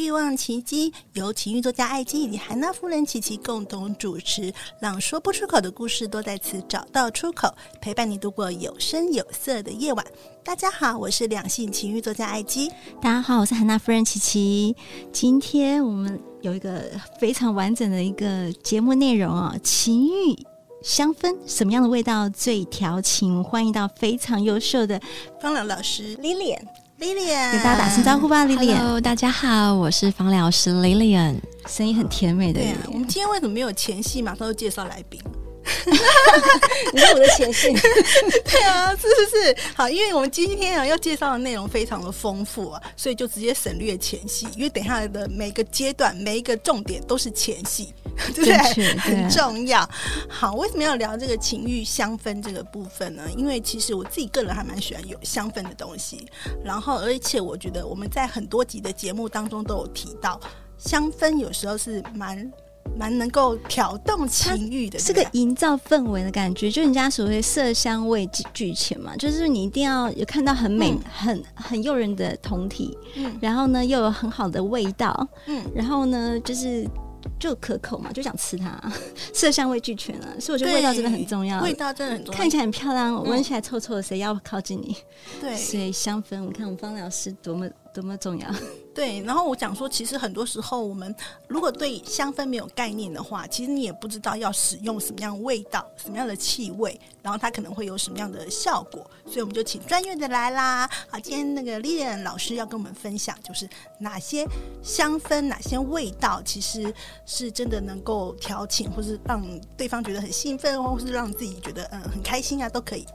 欲望奇迹由情欲作家艾姬以及韩娜夫人琪琪共同主持，让说不出口的故事都在此找到出口，陪伴你度过有声有色的夜晚。大家好，我是两性情欲作家艾姬。大家好，我是韩娜夫人琪琪。今天我们有一个非常完整的一个节目内容啊，情欲香氛什么样的味道最调情？欢迎到非常优秀的芳疗老师 Lilian。Lilian，给大家打声招呼吧，Lilian。Hello，大家好，我是芳疗师 Lilian，声音很甜美的。对啊，我们今天为什么没有前戏？马上就介绍来宾。你是我的前戏。对啊，是是是。好，因为我们今天啊要介绍的内容非常的丰富啊，所以就直接省略前戏，因为等下来的每个阶段、每一个重点都是前戏。对，对，很重要。好，为什么要聊这个情欲香氛这个部分呢？因为其实我自己个人还蛮喜欢有香氛的东西。然后，而且我觉得我们在很多集的节目当中都有提到，香氛有时候是蛮蛮能够挑动情欲的，是个营造氛围的感觉。就人家所谓色香味俱全嘛，就是你一定要有看到很美、嗯、很很诱人的酮体，嗯，然后呢又有很好的味道，嗯，然后呢就是。就可口嘛，就想吃它，色香味俱全啊，所以我觉得味道真的很重要。味道真的很重要，看起来很漂亮，闻、嗯、起来臭臭的，谁要靠近你？对，所以香氛，我看我们芳疗师多么。多么重要？对，然后我讲说，其实很多时候我们如果对香氛没有概念的话，其实你也不知道要使用什么样味道、什么样的气味，然后它可能会有什么样的效果。所以我们就请专业的来啦。好，今天那个丽艳老师要跟我们分享，就是哪些香氛、哪些味道，其实是真的能够调情，或是让对方觉得很兴奋，或是让自己觉得嗯很开心啊，都可以。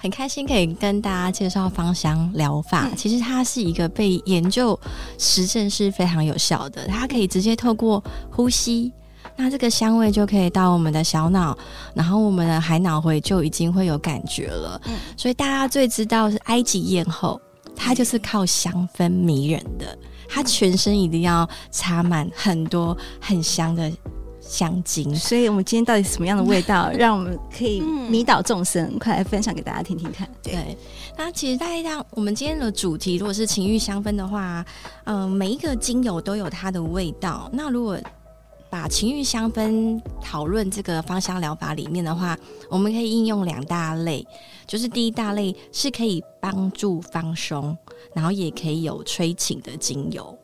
很开心可以跟大家介绍芳香疗法。嗯、其实它是一个被研究实证是非常有效的，它可以直接透过呼吸，那这个香味就可以到我们的小脑，然后我们的海脑回就已经会有感觉了。嗯、所以大家最知道是埃及艳后，她就是靠香氛迷人的，她全身一定要插满很多很香的。香精，所以我们今天到底什么样的味道，让我们可以迷倒众生？嗯、快来分享给大家听听看。对，那其实大家像我们今天的主题，如果是情欲香氛的话，嗯、呃，每一个精油都有它的味道。那如果把情欲香氛讨论这个芳香疗法里面的话，我们可以应用两大类，就是第一大类是可以帮助放松，然后也可以有催情的精油。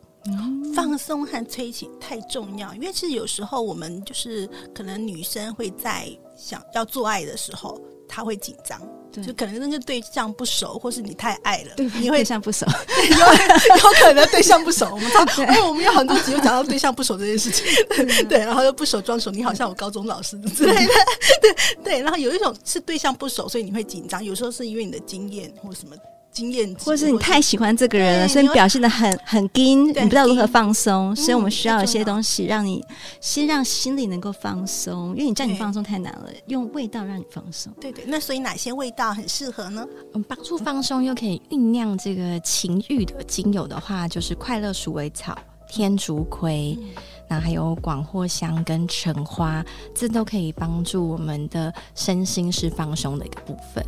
放松和催情太重要，因为其实有时候我们就是可能女生会在想要做爱的时候，她会紧张，就可能那个对象不熟，或是你太爱了，对你会对象不熟，有有可能对象不熟。我们因为 我们有很多集有讲到对象不熟这件事情，对，对，然后又不熟装熟，你好像我高中老师之类的，对对。然后有一种是对象不熟，所以你会紧张，有时候是因为你的经验或什么。经验，或者是你太喜欢这个人了，所以你表现的很很紧，你不知道如何放松，所以我们需要一些东西让你先让心里能够放松，因为你叫你放松太难了，用味道让你放松。对对，那所以哪些味道很适合呢？嗯，帮助放松又可以酝酿这个情欲的精油的话，就是快乐鼠尾草、天竺葵，那还有广藿香跟橙花，这都可以帮助我们的身心是放松的一个部分。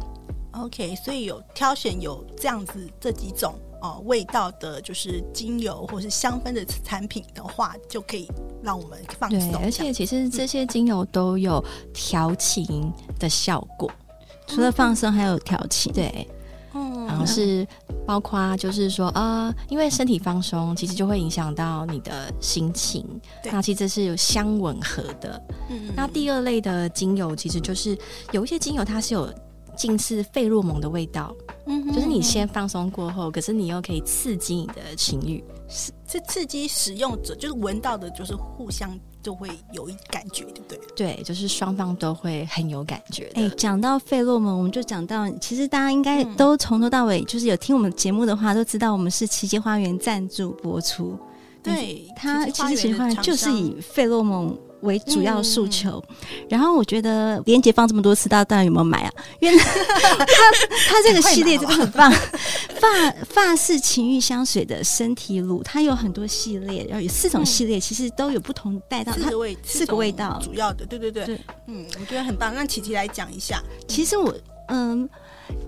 OK，所以有挑选有这样子这几种哦味道的，就是精油或是香氛的产品的话，就可以让我们放松。对，而且其实这些精油都有调情的效果，嗯、除了放松还有调情。对，嗯，像是包括就是说，呃，因为身体放松，其实就会影响到你的心情。对那其实这是有相吻合的。嗯，嗯。那第二类的精油，其实就是有一些精油，它是有近似费洛蒙的味道。嗯，嗯，嗯，就是你先放松过后，可是你又可以刺激你的情欲。是，这刺激使用者就是闻到的，就是互相就会有一感觉，对不对？对，就是双方都会很有感觉。哎，讲到费洛蒙，我们就讲到，其实大家应该都从头到尾，就是有听我们节目的话，都知道我们是奇迹花园赞助播出。对，它其实奇迹花园就是以费洛蒙。为主要诉求，嗯、然后我觉得连杰放这么多次，大家当然有没有买啊？因为 他他这个系列真的很棒，发发式情欲香水的身体乳，它有很多系列，然后有四种系列，其实都有不同带到它味四个味道，主要的，对对对，对嗯，我觉得很棒。让琪琪来讲一下，其实我嗯。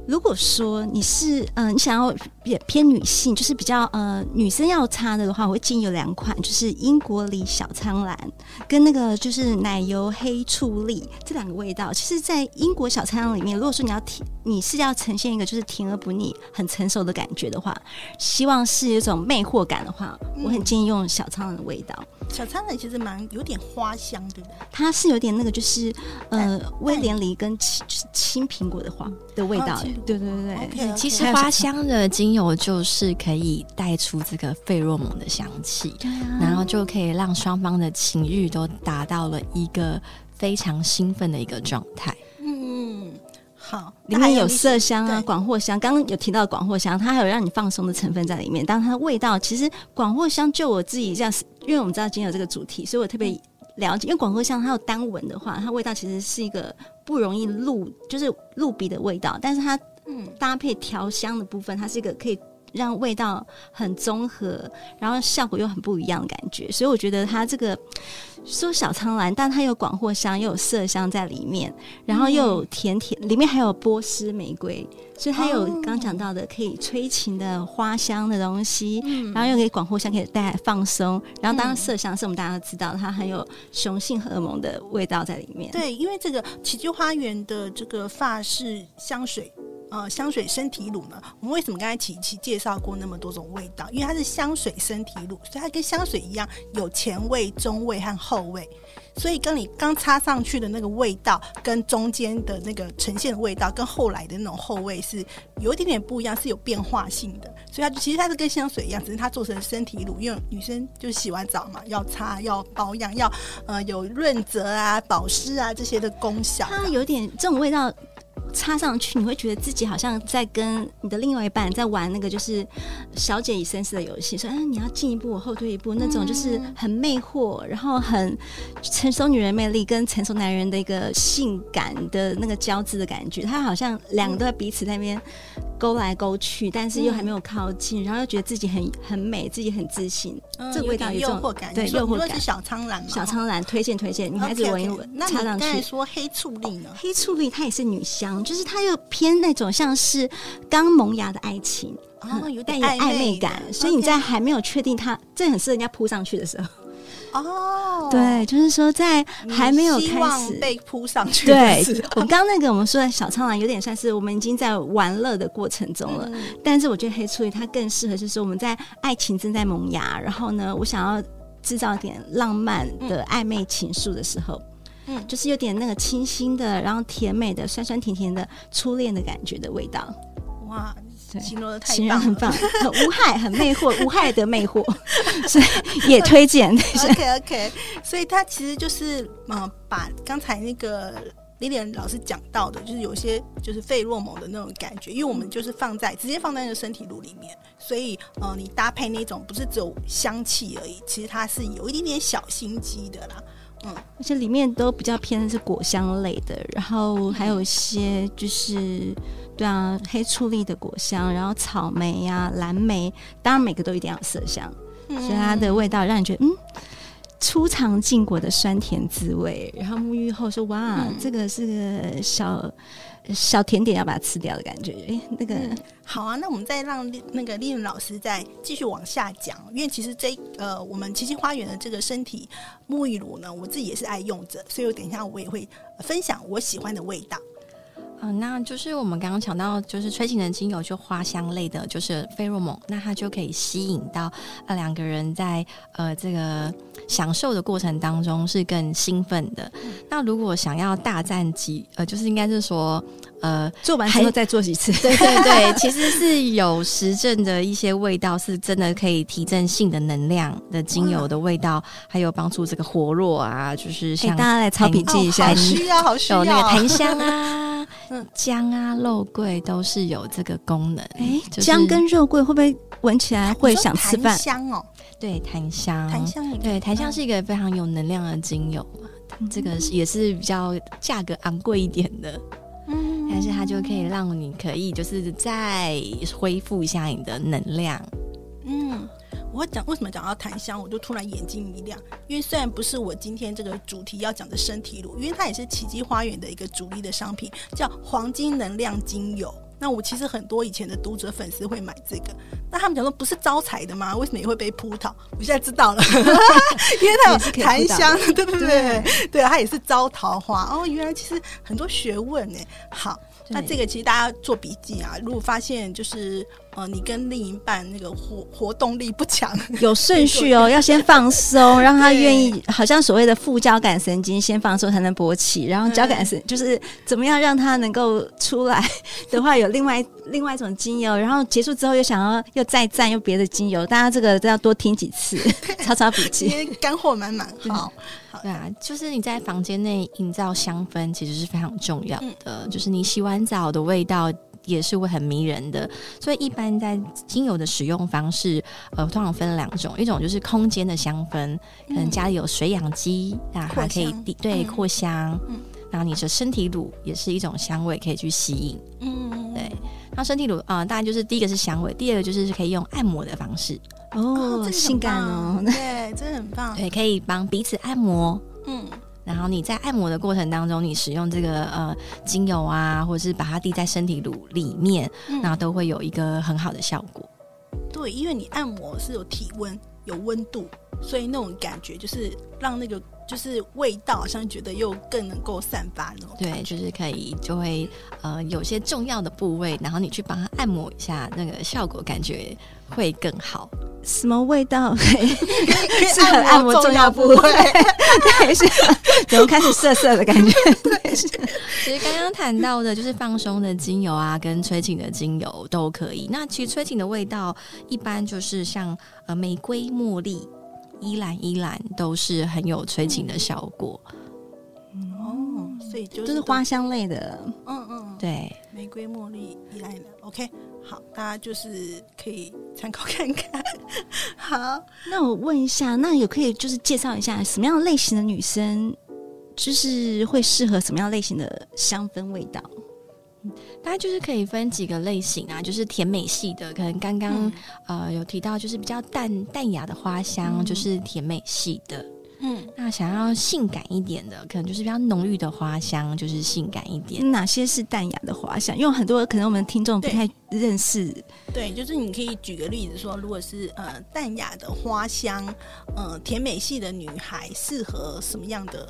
如果说你是嗯、呃，你想要偏偏女性，就是比较呃女生要擦的的话，我会建议有两款，就是英国梨小苍兰跟那个就是奶油黑醋栗这两个味道。其实，在英国小苍兰里面，如果说你要甜，你是要呈现一个就是甜而不腻、很成熟的感觉的话，希望是有一种魅惑感的话，我很建议用小苍兰的味道。小苍兰其实蛮有点花香，对不对？它是有点那个就是呃威廉梨跟青就是青苹果的花的味道。对对对对，okay, okay. 其实花香的精油就是可以带出这个费洛蒙的香气，啊、然后就可以让双方的情欲都达到了一个非常兴奋的一个状态。嗯，好，里面有麝香啊，广藿香，刚刚有提到广藿香，它还有让你放松的成分在里面。但它的味道，其实广藿香就我自己这样，因为我们知道今天有这个主题，所以我特别了解。因为广藿香它有单闻的话，它味道其实是一个不容易露，就是露鼻的味道，但是它。嗯，搭配调香的部分，它是一个可以让味道很综合，然后效果又很不一样的感觉。所以我觉得它这个说小苍兰，但它有广藿香，又有麝香在里面，然后又有甜甜，里面还有波斯玫瑰，所以它有刚讲到的可以催情的花香的东西，嗯、然后又可以广藿香可以带来放松，然后当然麝香是我们大家都知道，它很有雄性荷尔蒙的味道在里面。对，因为这个奇迹花园的这个发饰香水。呃，香水身体乳呢？我们为什么刚才琪琪介绍过那么多种味道？因为它是香水身体乳，所以它跟香水一样有前味、中味和后味。所以跟你刚擦上去的那个味道，跟中间的那个呈现的味道，跟后来的那种后味是有一点点不一样，是有变化性的。所以它其实它是跟香水一样，只是它做成身体乳，因为女生就洗完澡嘛，要擦、要保养、要呃有润泽啊、保湿啊这些的功效。它有点这种味道。插上去，你会觉得自己好像在跟你的另外一半在玩那个就是小姐与绅士的游戏，说，哎，你要进一步，我后退一步，那种就是很魅惑，然后很成熟女人魅力跟成熟男人的一个性感的那个交织的感觉，他好像两个都在彼此在那边勾来勾去，但是又还没有靠近，然后又觉得自己很很美，自己很自信，嗯、这个味道有诱惑感，对，诱惑感。是小苍兰，小苍兰推荐推荐，女孩子闻一闻，插上去。说黑醋栗呢？黑醋栗它也是女香。就是它又偏那种像是刚萌芽的爱情，哦，有点暧昧感，所以你在还没有确定它，这很适合人家扑上去的时候。哦，对，就是说在还没有开始被扑上去，对，我刚刚那个我们说的小苍兰有点算是我们已经在玩乐的过程中了，但是我觉得黑醋栗它更适合，就是我们在爱情正在萌芽，然后呢，我想要制造点浪漫的暧昧情愫的时候。嗯，就是有点那个清新的，然后甜美的，酸酸甜甜的初恋的感觉的味道。哇，对形容的太形容很棒，很 无害，很魅惑，无害的魅惑，所以也推荐。OK OK，所以它其实就是嗯，把刚才那个 Lilian 老师讲到的，就是有些就是费洛蒙的那种感觉，因为我们就是放在直接放在那个身体乳里面，所以呃，你搭配那种不是只有香气而已，其实它是有一点点小心机的啦。嗯，而且里面都比较偏的是果香类的，然后还有一些就是，对啊，黑醋栗的果香，然后草莓呀、啊、蓝莓，当然每个都一定要有麝香，嗯、所以它的味道让你觉得嗯，初尝禁果的酸甜滋味，然后沐浴后说哇，嗯、这个是个小。小甜点要把它吃掉的感觉，哎，那个、好啊。那我们再让那个丽颖老师再继续往下讲，因为其实这呃，我们奇迹花园的这个身体沐浴乳呢，我自己也是爱用着，所以我等一下我也会分享我喜欢的味道。嗯，那就是我们刚刚讲到，就是催情的精油就花香类的，就是费洛蒙，那它就可以吸引到呃两个人在呃这个享受的过程当中是更兴奋的。嗯、那如果想要大战几呃，就是应该是说呃做完之后再做几次，对对对，其实是有实证的一些味道是真的可以提振性的能量的精油的味道，还有帮助这个活络啊，就是像大家来抄笔记一下，好需要好需要有那个檀 香啊。姜啊，肉桂都是有这个功能。哎、就是，姜跟肉桂会不会闻起来会想吃饭？香哦，对，檀香，檀香，对，檀香是一个非常有能量的精油嘛。嗯、这个也是比较价格昂贵一点的，嗯，但是它就可以让你可以就是再恢复一下你的能量，嗯。我讲为什么讲到檀香，我就突然眼睛一亮，因为虽然不是我今天这个主题要讲的身体乳，因为它也是奇迹花园的一个主力的商品，叫黄金能量精油。那我其实很多以前的读者粉丝会买这个，那他们讲说不是招财的吗？为什么也会被扑倒？我现在知道了，因为它有檀香，对 不对？对，对，它也是招桃花哦。原来其实很多学问呢。好。那这个其实大家做笔记啊，如果发现就是呃，你跟另一半那个活活动力不强，有顺序哦，要先放松，让他愿意，好像所谓的副交感神经先放松才能勃起，然后交感神就是怎么样让他能够出来的话，有另外另外一种精油，然后结束之后又想要又再蘸又别的精油，大家这个都要多听几次，抄抄笔记，干货满满，好。好对啊，就是你在房间内营造香氛，其实是非常重要的。嗯、就是你洗完澡的味道也是会很迷人的。所以一般在精油的使用方式，呃，通常分两种，一种就是空间的香氛，可能家里有水养机，啊、嗯，它可以对扩香。嗯，然后你的身体乳也是一种香味，可以去吸引。那身体乳啊、呃，当然就是第一个是香味，第二个就是可以用按摩的方式。哦，哦性感哦，对，真的很棒。对，可以帮彼此按摩。嗯，然后你在按摩的过程当中，你使用这个呃精油啊，或者是把它滴在身体乳里面，那、嗯、都会有一个很好的效果。对，因为你按摩是有体温、有温度，所以那种感觉就是让那个就是味道，好像觉得又更能够散发那种。对，就是可以就会呃有些重要的部位，然后你去帮它按摩一下，那个效果感觉会更好。什么味道？是很按摩重要部位，对，是怎么开始涩涩的感觉？对，是。其实刚刚谈到的，就是放松的精油啊，跟催情的精油都可以。那其实催情的味道，一般就是像呃玫瑰、茉莉、依兰、依兰，都是很有催情的效果。哦，所以就是都是花香类的。嗯嗯，对，玫瑰、茉莉、依兰的。OK。好，大家就是可以参考看看。好，那我问一下，那也可以就是介绍一下什么样类型的女生，就是会适合什么样类型的香氛味道？大家就是可以分几个类型啊，就是甜美系的，可能刚刚、嗯、呃有提到，就是比较淡淡雅的花香，嗯、就是甜美系的。嗯，那想要性感一点的，可能就是比较浓郁的花香，就是性感一点。哪些是淡雅的花香？因为很多可能我们听众不太认识。对，就是你可以举个例子说，如果是呃淡雅的花香，呃甜美系的女孩适合什么样的？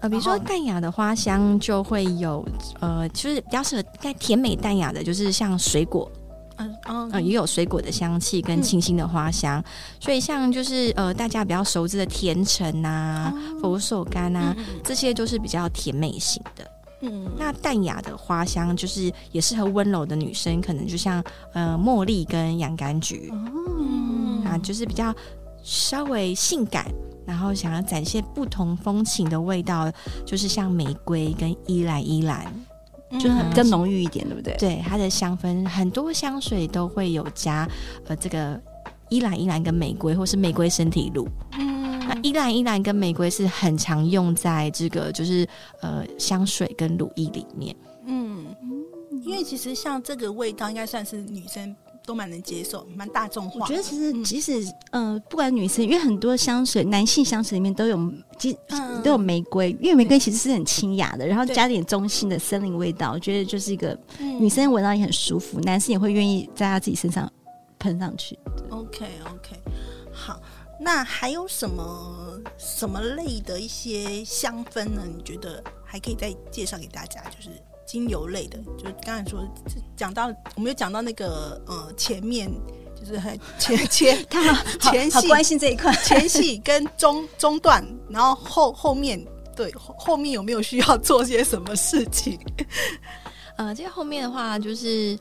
呃，比如说淡雅的花香就会有呃，就是比较适合带甜美淡雅的，就是像水果。嗯嗯、呃，也有水果的香气跟清新的花香，嗯、所以像就是呃大家比较熟知的甜橙啊、哦、佛手柑啊、嗯，这些都是比较甜美型的。嗯，那淡雅的花香就是也适合温柔的女生，可能就像呃茉莉跟洋甘菊，嗯啊，就是比较稍微性感，然后想要展现不同风情的味道，就是像玫瑰跟依兰依兰。就是更浓郁一点，对不对？对，它的香氛很多香水都会有加呃这个依兰依兰跟玫瑰，或是玫瑰身体乳。嗯，那依兰依兰跟玫瑰是很常用在这个就是呃香水跟乳液里面。嗯，因为其实像这个味道，应该算是女生。都蛮能接受，蛮大众化。我觉得其实即使嗯、呃，不管女生，因为很多香水，男性香水里面都有，其嗯都有玫瑰，因为玫瑰其实是很清雅的，然后加点中性的森林味道，我觉得就是一个女生闻到也很舒服，男生也会愿意在他自己身上喷上去。OK OK，好，那还有什么什么类的一些香氛呢？你觉得还可以再介绍给大家？就是精油类的，就是刚才说讲到，我们有讲到那个呃前面就是很 前前 他们 前戏关心这一块，前戏跟中中段，然后后后面对后后面有没有需要做些什么事情？呃，这个后面的话就是。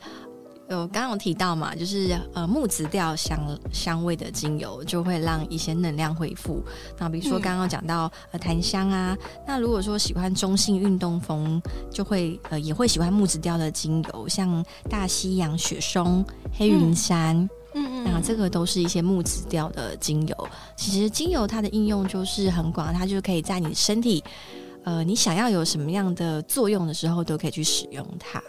有刚刚有提到嘛，就是呃木质调香香味的精油就会让一些能量恢复。那比如说刚刚讲到、嗯、呃檀香啊，那如果说喜欢中性运动风，就会呃也会喜欢木质调的精油，像大西洋雪松、黑云杉，嗯嗯，那这个都是一些木质调的精油。其实精油它的应用就是很广，它就可以在你身体呃你想要有什么样的作用的时候，都可以去使用它。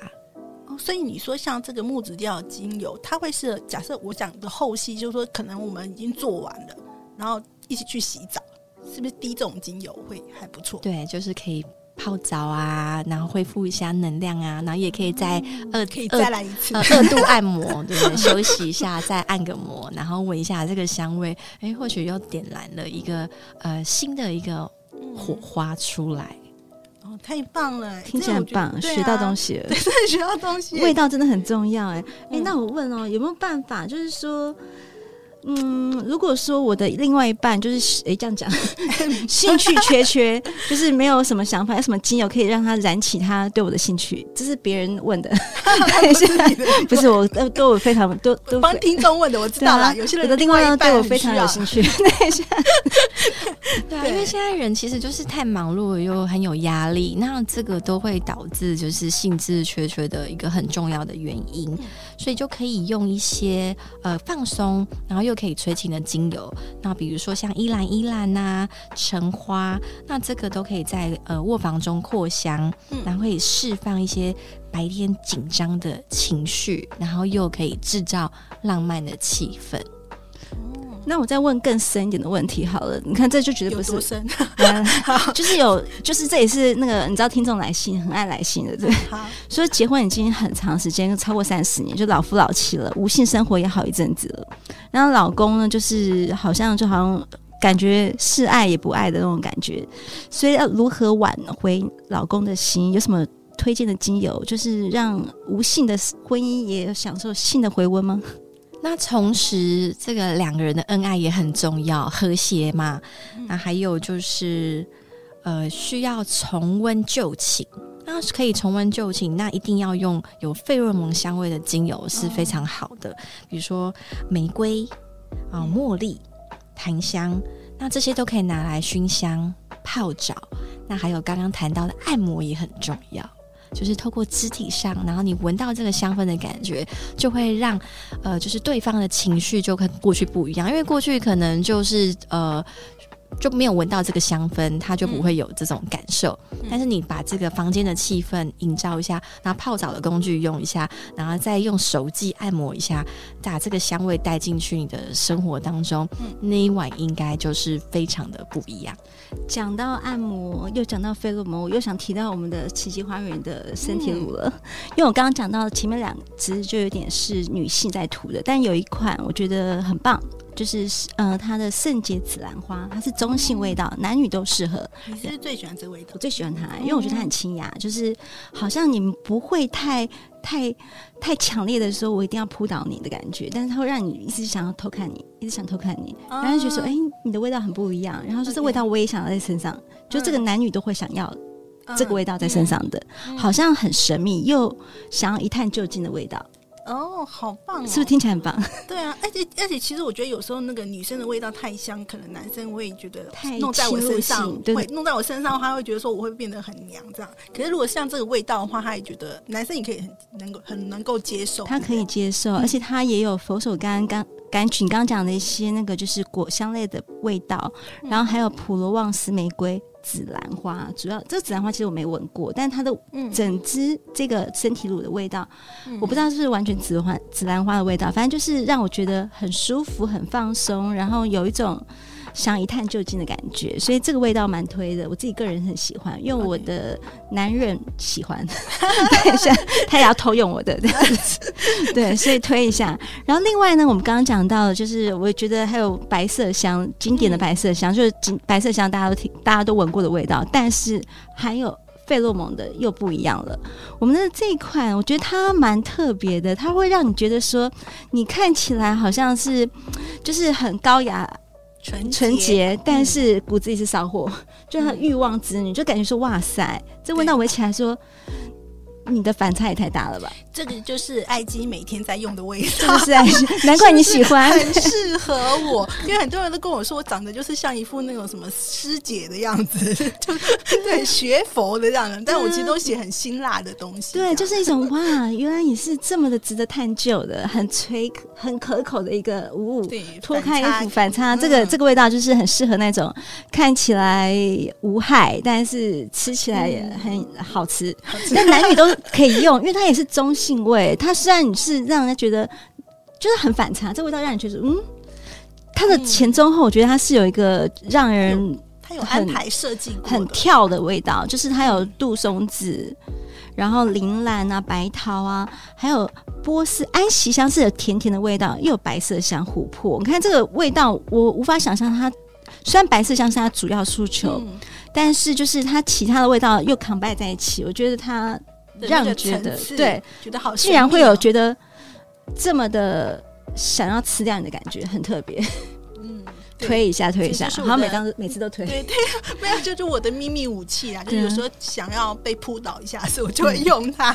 所以你说像这个木质调精油，它会是假设我讲的后戏，就是说可能我们已经做完了，然后一起去洗澡，是不是滴这种精油会还不错？对，就是可以泡澡啊，然后恢复一下能量啊，然后也可以再二、嗯、可以再来一次二、呃、度 按摩，对，休息一下再按个摩，然后闻一下这个香味，哎，或许又点燃了一个呃新的一个火花出来。太棒了，听起来很棒，啊、学到东西了，对，学到东西，味道真的很重要，哎，哎，那我问哦，有没有办法，就是说？嗯，如果说我的另外一半就是哎、欸、这样讲，兴趣缺缺，就是没有什么想法，有什么精油可以让他燃起他对我的兴趣？这是别人问的，不是我都都有非常都都帮听众问的，我知道了。啊、有些人的另外一半对我非常有兴趣。对啊，因为现在人其实就是太忙碌又很有压力，那这个都会导致就是兴致缺缺的一个很重要的原因，所以就可以用一些呃放松，然后。又可以催情的精油，那比如说像依兰依兰呐、橙花，那这个都可以在呃卧房中扩香，嗯、然后可以释放一些白天紧张的情绪，然后又可以制造浪漫的气氛。那我再问更深一点的问题好了，你看这就觉得不是深，就是有，就是这也是那个你知道听众来信很爱来信的，对。好，所以结婚已经很长时间，超过三十年，就老夫老妻了，无性生活也好一阵子了。然后老公呢，就是好像就好像感觉是爱也不爱的那种感觉，所以要如何挽回老公的心？有什么推荐的精油，就是让无性的婚姻也享受性的回温吗？那同时，这个两个人的恩爱也很重要，和谐嘛。嗯、那还有就是，呃，需要重温旧情。那可以重温旧情，那一定要用有费洛蒙香味的精油是非常好的，哦、比如说玫瑰啊、呃、茉莉、檀香，那这些都可以拿来熏香、泡澡。那还有刚刚谈到的按摩也很重要。就是透过肢体上，然后你闻到这个香氛的感觉，就会让呃，就是对方的情绪就跟过去不一样，因为过去可能就是呃。就没有闻到这个香氛，他就不会有这种感受。嗯、但是你把这个房间的气氛营造一下，然后泡澡的工具用一下，然后再用手机按摩一下，把这个香味带进去你的生活当中，嗯、那一晚应该就是非常的不一样。讲到按摩，又讲到费洛蒙，我又想提到我们的奇迹花园的身体乳了。嗯、因为我刚刚讲到前面两支就有点是女性在涂的，但有一款我觉得很棒。就是呃，它的圣洁紫兰花，它是中性味道，男女都适合。你是最喜欢这个味道？我最喜欢它，因为我觉得它很清雅，就是好像你们不会太太太强烈的时候，我一定要扑倒你的感觉，但是它会让你一直想要偷看你，一直想偷看你，然后就说：“哎、欸，你的味道很不一样。”然后说：“这味道我也想要在身上。”就这个男女都会想要这个味道在身上的，好像很神秘又想要一探究竟的味道。哦，好棒哦！是不是听起来很棒？对啊，而且而且，其实我觉得有时候那个女生的味道太香，可能男生会觉得弄在我身上，对，弄在我身上，他会觉得说我会变得很娘这样。可是如果像这个味道的话，他也觉得男生也可以很能够很能够接受，他可以接受，而且他也有佛手柑、柑柑橘，刚刚讲的一些那个就是果香类的味道，然后还有普罗旺斯玫瑰。紫兰花，主要这个紫兰花其实我没闻过，但它的整支这个身体乳的味道，嗯、我不知道是不是完全紫花紫兰花的味道，反正就是让我觉得很舒服、很放松，然后有一种。想一探究竟的感觉，所以这个味道蛮推的，我自己个人很喜欢，因为我的男人喜欢，等一下他也要偷用我的这样子，对，所以推一下。然后另外呢，我们刚刚讲到的，就是我觉得还有白色香，经典的白色香，就是白色香大家都听，大家都闻过的味道，但是还有费洛蒙的又不一样了。我们的这一款，我觉得它蛮特别的，它会让你觉得说，你看起来好像是就是很高雅、纯纯洁，但是骨子里是骚货，就他欲望之女，就感觉说哇塞，这闻到闻起来说。你的反差也太大了吧！这个就是爱姬每天在用的味道，是是，难怪你喜欢，是是很适合我。因为很多人都跟我说，我长得就是像一副那种什么师姐的样子，就对学佛的这样的。但我其实都写很辛辣的东西，对，就是一种哇，原来你是这么的值得探究的，很垂很可口的一个物。对，脱开衣服反差，这个这个味道就是很适合那种看起来无害，但是吃起来也很好吃。那男女都。可以用，因为它也是中性味。它虽然是让人家觉得就是很反差，这味道让你觉得嗯，它的前中后，我觉得它是有一个让人它有安排设计很跳的味道，就是它有杜松子，然后铃兰啊、白桃啊，还有波斯安息香是有甜甜的味道，又有白色香琥珀。你看这个味道，我无法想象它。虽然白色香是它主要诉求，嗯、但是就是它其他的味道又 combine 在一起，我觉得它。让你觉得对，觉得好，竟然会有觉得这么的想要吃掉你的感觉，很特别。嗯，推一下，推一下，好，每当每次都推。对对，没有，就是我的秘密武器啦。就有时候想要被扑倒一下，所以我就会用它。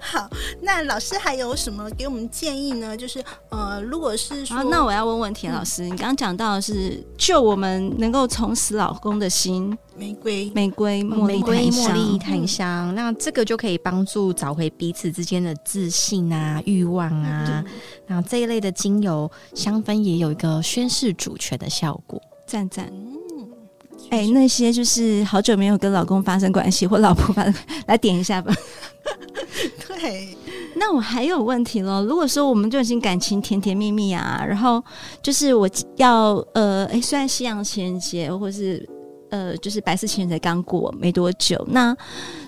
好，那老师还有什么给我们建议呢？就是呃，如果是说，那我要问问田老师，你刚刚讲到的是就我们能够重拾老公的心。玫瑰，玫瑰，玫瑰，茉莉檀香，那这个就可以帮助找回彼此之间的自信啊、欲望啊。那这一类的精油香氛也有一个宣示主权的效果，赞赞。哎、欸，那些就是好久没有跟老公发生关系或老婆发生，来点一下吧。对，那我还有问题喽。如果说我们就已经感情甜甜蜜蜜啊，然后就是我要呃，哎、欸，虽然西洋情人节或是。呃，就是白色情人节刚过没多久，那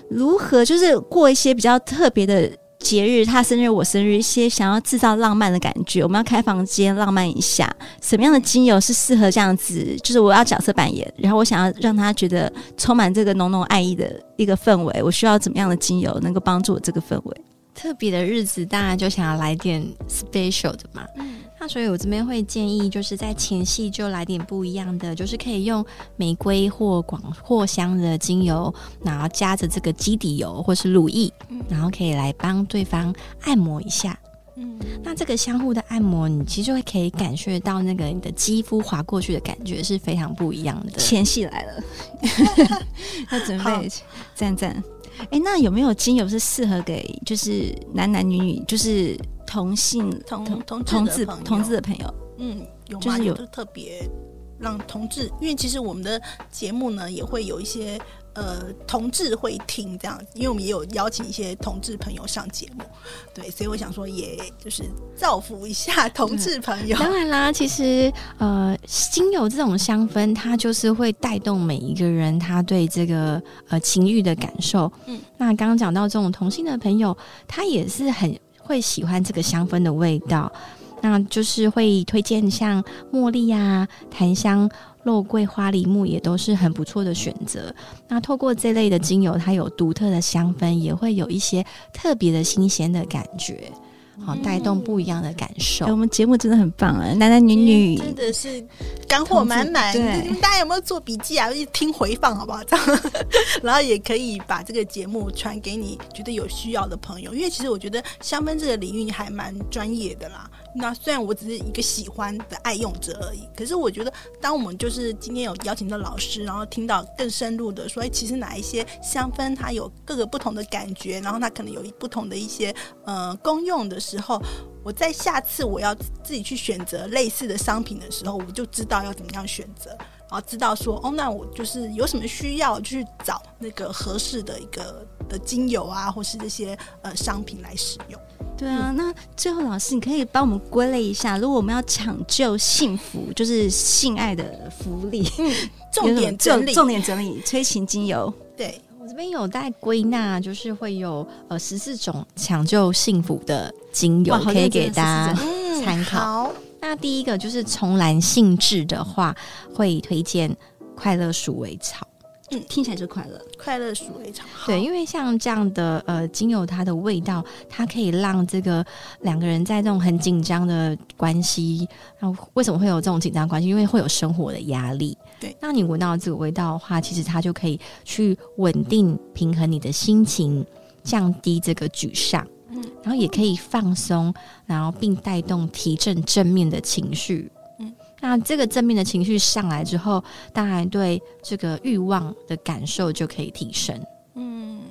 如何就是过一些比较特别的节日，他生日我生日，一些想要制造浪漫的感觉，我们要开房间浪漫一下，什么样的精油是适合这样子？就是我要角色扮演，然后我想要让他觉得充满这个浓浓爱意的一个氛围，我需要怎么样的精油能够帮助我这个氛围？特别的日子，当然就想要来点 special 的嘛。嗯所以我这边会建议，就是在前戏就来点不一样的，就是可以用玫瑰或广藿香的精油，然后加着这个基底油或是乳液，然后可以来帮对方按摩一下。嗯，那这个相互的按摩，你其实就会可以感觉到那个你的肌肤滑过去的感觉是非常不一样的。前戏来了，要准备赞赞。哎、欸，那有没有精油是适合给就是男男女女，就是？同性同同同志同志的朋友，嗯，有吗？有特别让同志，因为其实我们的节目呢也会有一些呃同志会听这样，因为我们也有邀请一些同志朋友上节目，对，所以我想说，也就是造福一下同志朋友。当然啦，其实呃，精油这种香氛，它就是会带动每一个人他对这个呃情欲的感受。嗯，那刚刚讲到这种同性的朋友，他也是很。会喜欢这个香氛的味道，那就是会推荐像茉莉啊、檀香、肉桂花梨木也都是很不错的选择。那透过这类的精油，它有独特的香氛，也会有一些特别的新鲜的感觉。好，带动不一样的感受。欸、我们节目真的很棒啊，男男女女真的是干货满满。对，大家有没有做笔记啊？一听回放好不好？这样，然后也可以把这个节目传给你觉得有需要的朋友。因为其实我觉得香氛这个领域还蛮专业的啦。那虽然我只是一个喜欢的爱用者而已，可是我觉得，当我们就是今天有邀请到老师，然后听到更深入的说，哎，其实哪一些香氛它有各个不同的感觉，然后它可能有不同的一些呃功用的时候，我在下次我要自己去选择类似的商品的时候，我就知道要怎么样选择，然后知道说，哦，那我就是有什么需要去找那个合适的一个的精油啊，或是这些呃商品来使用。对啊，那最后老师，你可以帮我们归类一下，如果我们要抢救幸福，就是性爱的福利，嗯，重点整理，重点整理，催情精油。对，我这边有带归纳，就是会有呃十四种抢救幸福的精油，可以给大家参考。嗯、那第一个就是重燃性质的话，会推荐快乐鼠尾草。嗯，听起来就快乐，快乐鼠尾草。对，因为像这样的呃精油，它的味道，它可以让这个两个人在这种很紧张的关系，然后为什么会有这种紧张关系？因为会有生活的压力。对，那你闻到这个味道的话，其实它就可以去稳定、平衡你的心情，降低这个沮丧，嗯，然后也可以放松，然后并带动提振正面的情绪。那这个正面的情绪上来之后，当然对这个欲望的感受就可以提升。嗯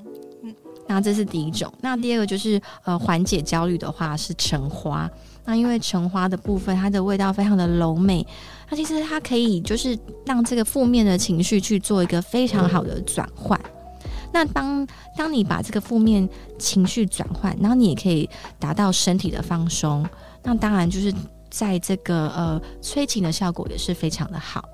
嗯，那这是第一种。那第二个就是呃，缓解焦虑的话是橙花。那因为橙花的部分，它的味道非常的柔美，那其实它可以就是让这个负面的情绪去做一个非常好的转换。那当当你把这个负面情绪转换，然后你也可以达到身体的放松。那当然就是。在这个呃催情的效果也是非常的好。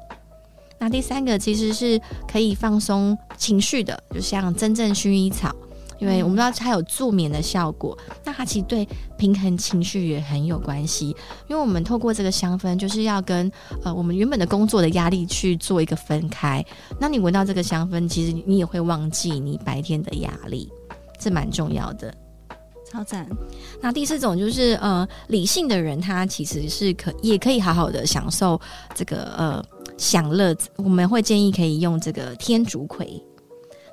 那第三个其实是可以放松情绪的，就像真正薰衣草，因为我们知道它有助眠的效果，那它其实对平衡情绪也很有关系。因为我们透过这个香氛，就是要跟呃我们原本的工作的压力去做一个分开。那你闻到这个香氛，其实你也会忘记你白天的压力，这蛮重要的。超赞！那第四种就是呃，理性的人他其实是可也可以好好的享受这个呃享乐。我们会建议可以用这个天竺葵。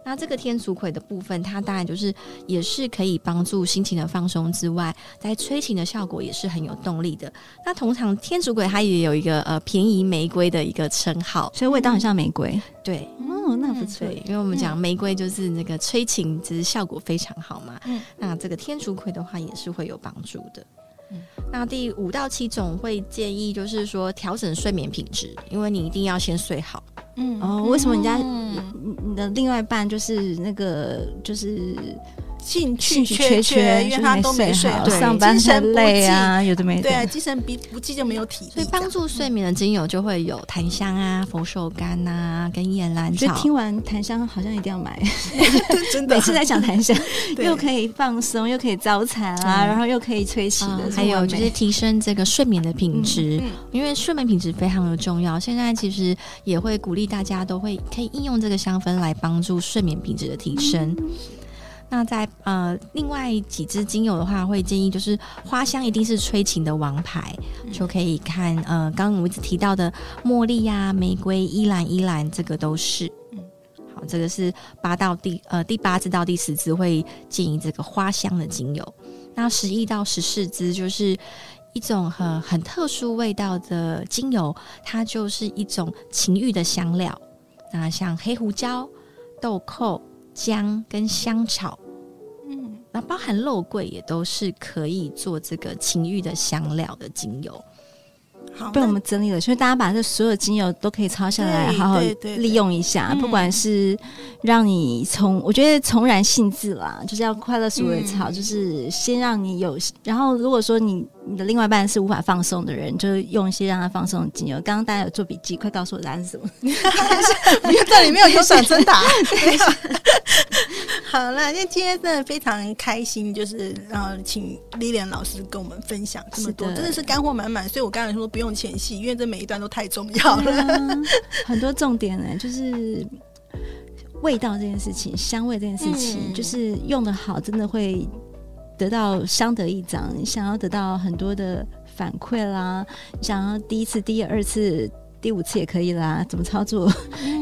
那这个天竺葵的部分，它当然就是也是可以帮助心情的放松之外，在催情的效果也是很有动力的。那通常天竺葵它也有一个呃便宜玫瑰的一个称号，所以味道很像玫瑰。对，哦，那不错。因为我们讲玫瑰就是那个催情，其实效果非常好嘛。嗯，那这个天竺葵的话也是会有帮助的。嗯，那第五到七种会建议就是说调整睡眠品质，因为你一定要先睡好。嗯。哦，为什么人家你你的另外一半就是那个就是兴趣缺缺，因为他都没睡好，上班很累啊，有的没的，对啊，精神不不济就没有体力。所以帮助睡眠的精油就会有檀香啊、佛手柑呐，跟岩兰草。所以听完檀香好像一定要买，真的。每次在讲檀香，又可以放松，又可以招财啊，然后又可以催情的，还有就是提升这个睡眠的品质，因为睡眠品质非常的重要。现在其实也会鼓励大家都会可以应用这个香氛来帮助睡眠品质的提升。那在呃，另外几支精油的话，会建议就是花香一定是催情的王牌，嗯、就可以看呃，刚刚我们一直提到的茉莉呀、啊、玫瑰、依兰、依兰，这个都是。嗯，好，这个是八到第呃第八支到第十支会建议这个花香的精油。那十一到十四支就是一种很很特殊味道的精油，它就是一种情欲的香料。那像黑胡椒、豆蔻。姜跟香草，嗯，那包含肉桂也都是可以做这个情欲的香料的精油。好，被我们整理了，所以大家把这所有精油都可以抄下来，好好利用一下。不管是让你从，我觉得重燃兴致啦，就是要快乐鼠尾草，就是先让你有。然后如果说你你的另外一半是无法放松的人，就是用一些让他放松的精油。刚刚大家有做笔记，快告诉我答案是什么？因为这里没有有转真答。好了，那今天真的非常开心，就是然后请 Lilian 老师跟我们分享这么多，真的是干货满满。所以我刚才说不用前戏，因为这每一段都太重要了，啊、很多重点呢，就是味道这件事情，香味这件事情，嗯、就是用的好，真的会得到相得益彰。你想要得到很多的反馈啦，你想要第一次、第二次。第五次也可以啦，怎么操作？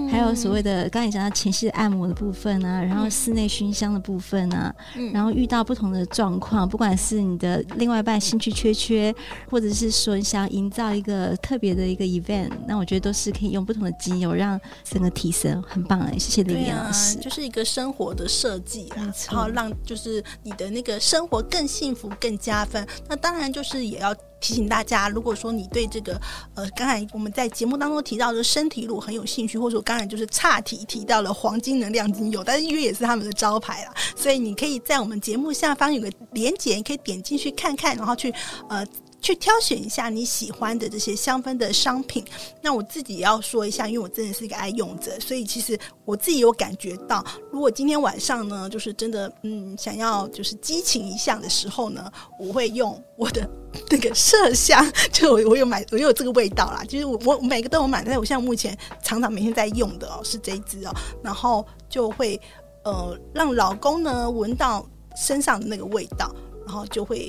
还有所谓的刚才讲到前戏的按摩的部分啊，然后室内熏香的部分啊，嗯、然后遇到不同的状况，不管是你的另外一半兴趣缺缺，或者是说你想要营造一个特别的一个 event，那我觉得都是可以用不同的精油让整个提升，很棒哎！谢谢 Lilian 老师，就是一个生活的设计啦，然后让就是你的那个生活更幸福、更加分。那当然就是也要。提醒大家，如果说你对这个呃，刚才我们在节目当中提到的身体乳很有兴趣，或者说刚才就是差题提到了黄金能量精油，但是因为也是他们的招牌啦，所以你可以在我们节目下方有个连接，你可以点进去看看，然后去呃。去挑选一下你喜欢的这些香氛的商品。那我自己也要说一下，因为我真的是一个爱用者，所以其实我自己有感觉到，如果今天晚上呢，就是真的嗯想要就是激情一下的时候呢，我会用我的 那个麝香，就我我有买，我有这个味道啦。就是我我每个都有买，但是我现在目前常常每天在用的哦是这一支哦，然后就会呃让老公呢闻到身上的那个味道，然后就会。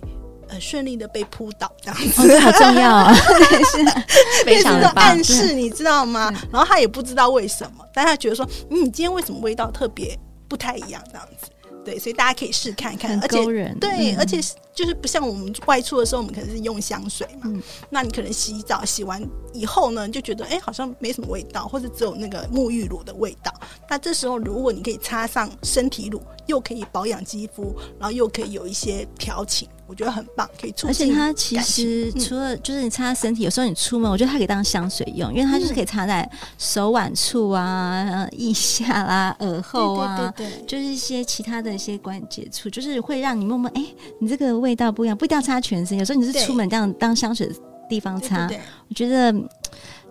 很顺利的被扑倒，这样子、哦、好重要啊！非常的暗示，你知道吗？然后他也不知道为什么，但他觉得说，嗯，你今天为什么味道特别不太一样？这样子，对，所以大家可以试看看，很勾人，而且对，嗯、而且就是不像我们外出的时候，我们可能是用香水嘛，嗯、那你可能洗澡洗完以后呢，就觉得哎、欸，好像没什么味道，或者只有那个沐浴乳的味道。那这时候，如果你可以擦上身体乳，又可以保养肌肤，然后又可以有一些调情。我觉得很棒，可以促进。而且它其实除了就是你擦身体，有时候你出门，我觉得它可以当香水用，因为它就是可以擦在手腕处啊、腋下啦、耳后啊，对对对，就是一些其他的一些关节处，就是会让你摸摸，哎，你这个味道不一样，不一定要擦全身。有时候你是出门这样当香水的地方擦，我觉得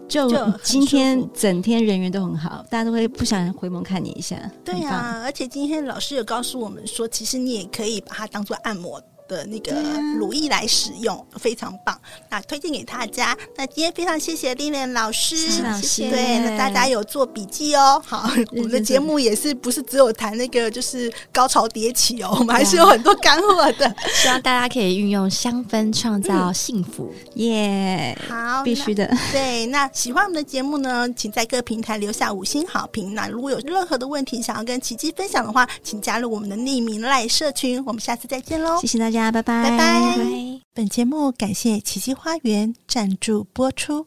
就今天整天人缘都很好，大家都会不想回眸看你一下。对啊，而且今天老师有告诉我们说，其实你也可以把它当做按摩的那个乳液来使用，啊、非常棒，那推荐给大家。那今天非常谢谢 Lilian 老师，谢谢。对，那大家有做笔记哦。好，我们的节目也是不是只有谈那个就是高潮迭起哦，我们还是有很多干货的。希望大家可以运用香氛创造幸福，耶、好，必须的。对，那喜欢我们的节目呢，请在各平台留下五星好评。那如果有任何的问题想要跟奇迹分享的话，请加入我们的匿名赖社群。我们下次再见喽，谢谢大家。拜拜拜拜！本节目感谢奇迹花园赞助播出。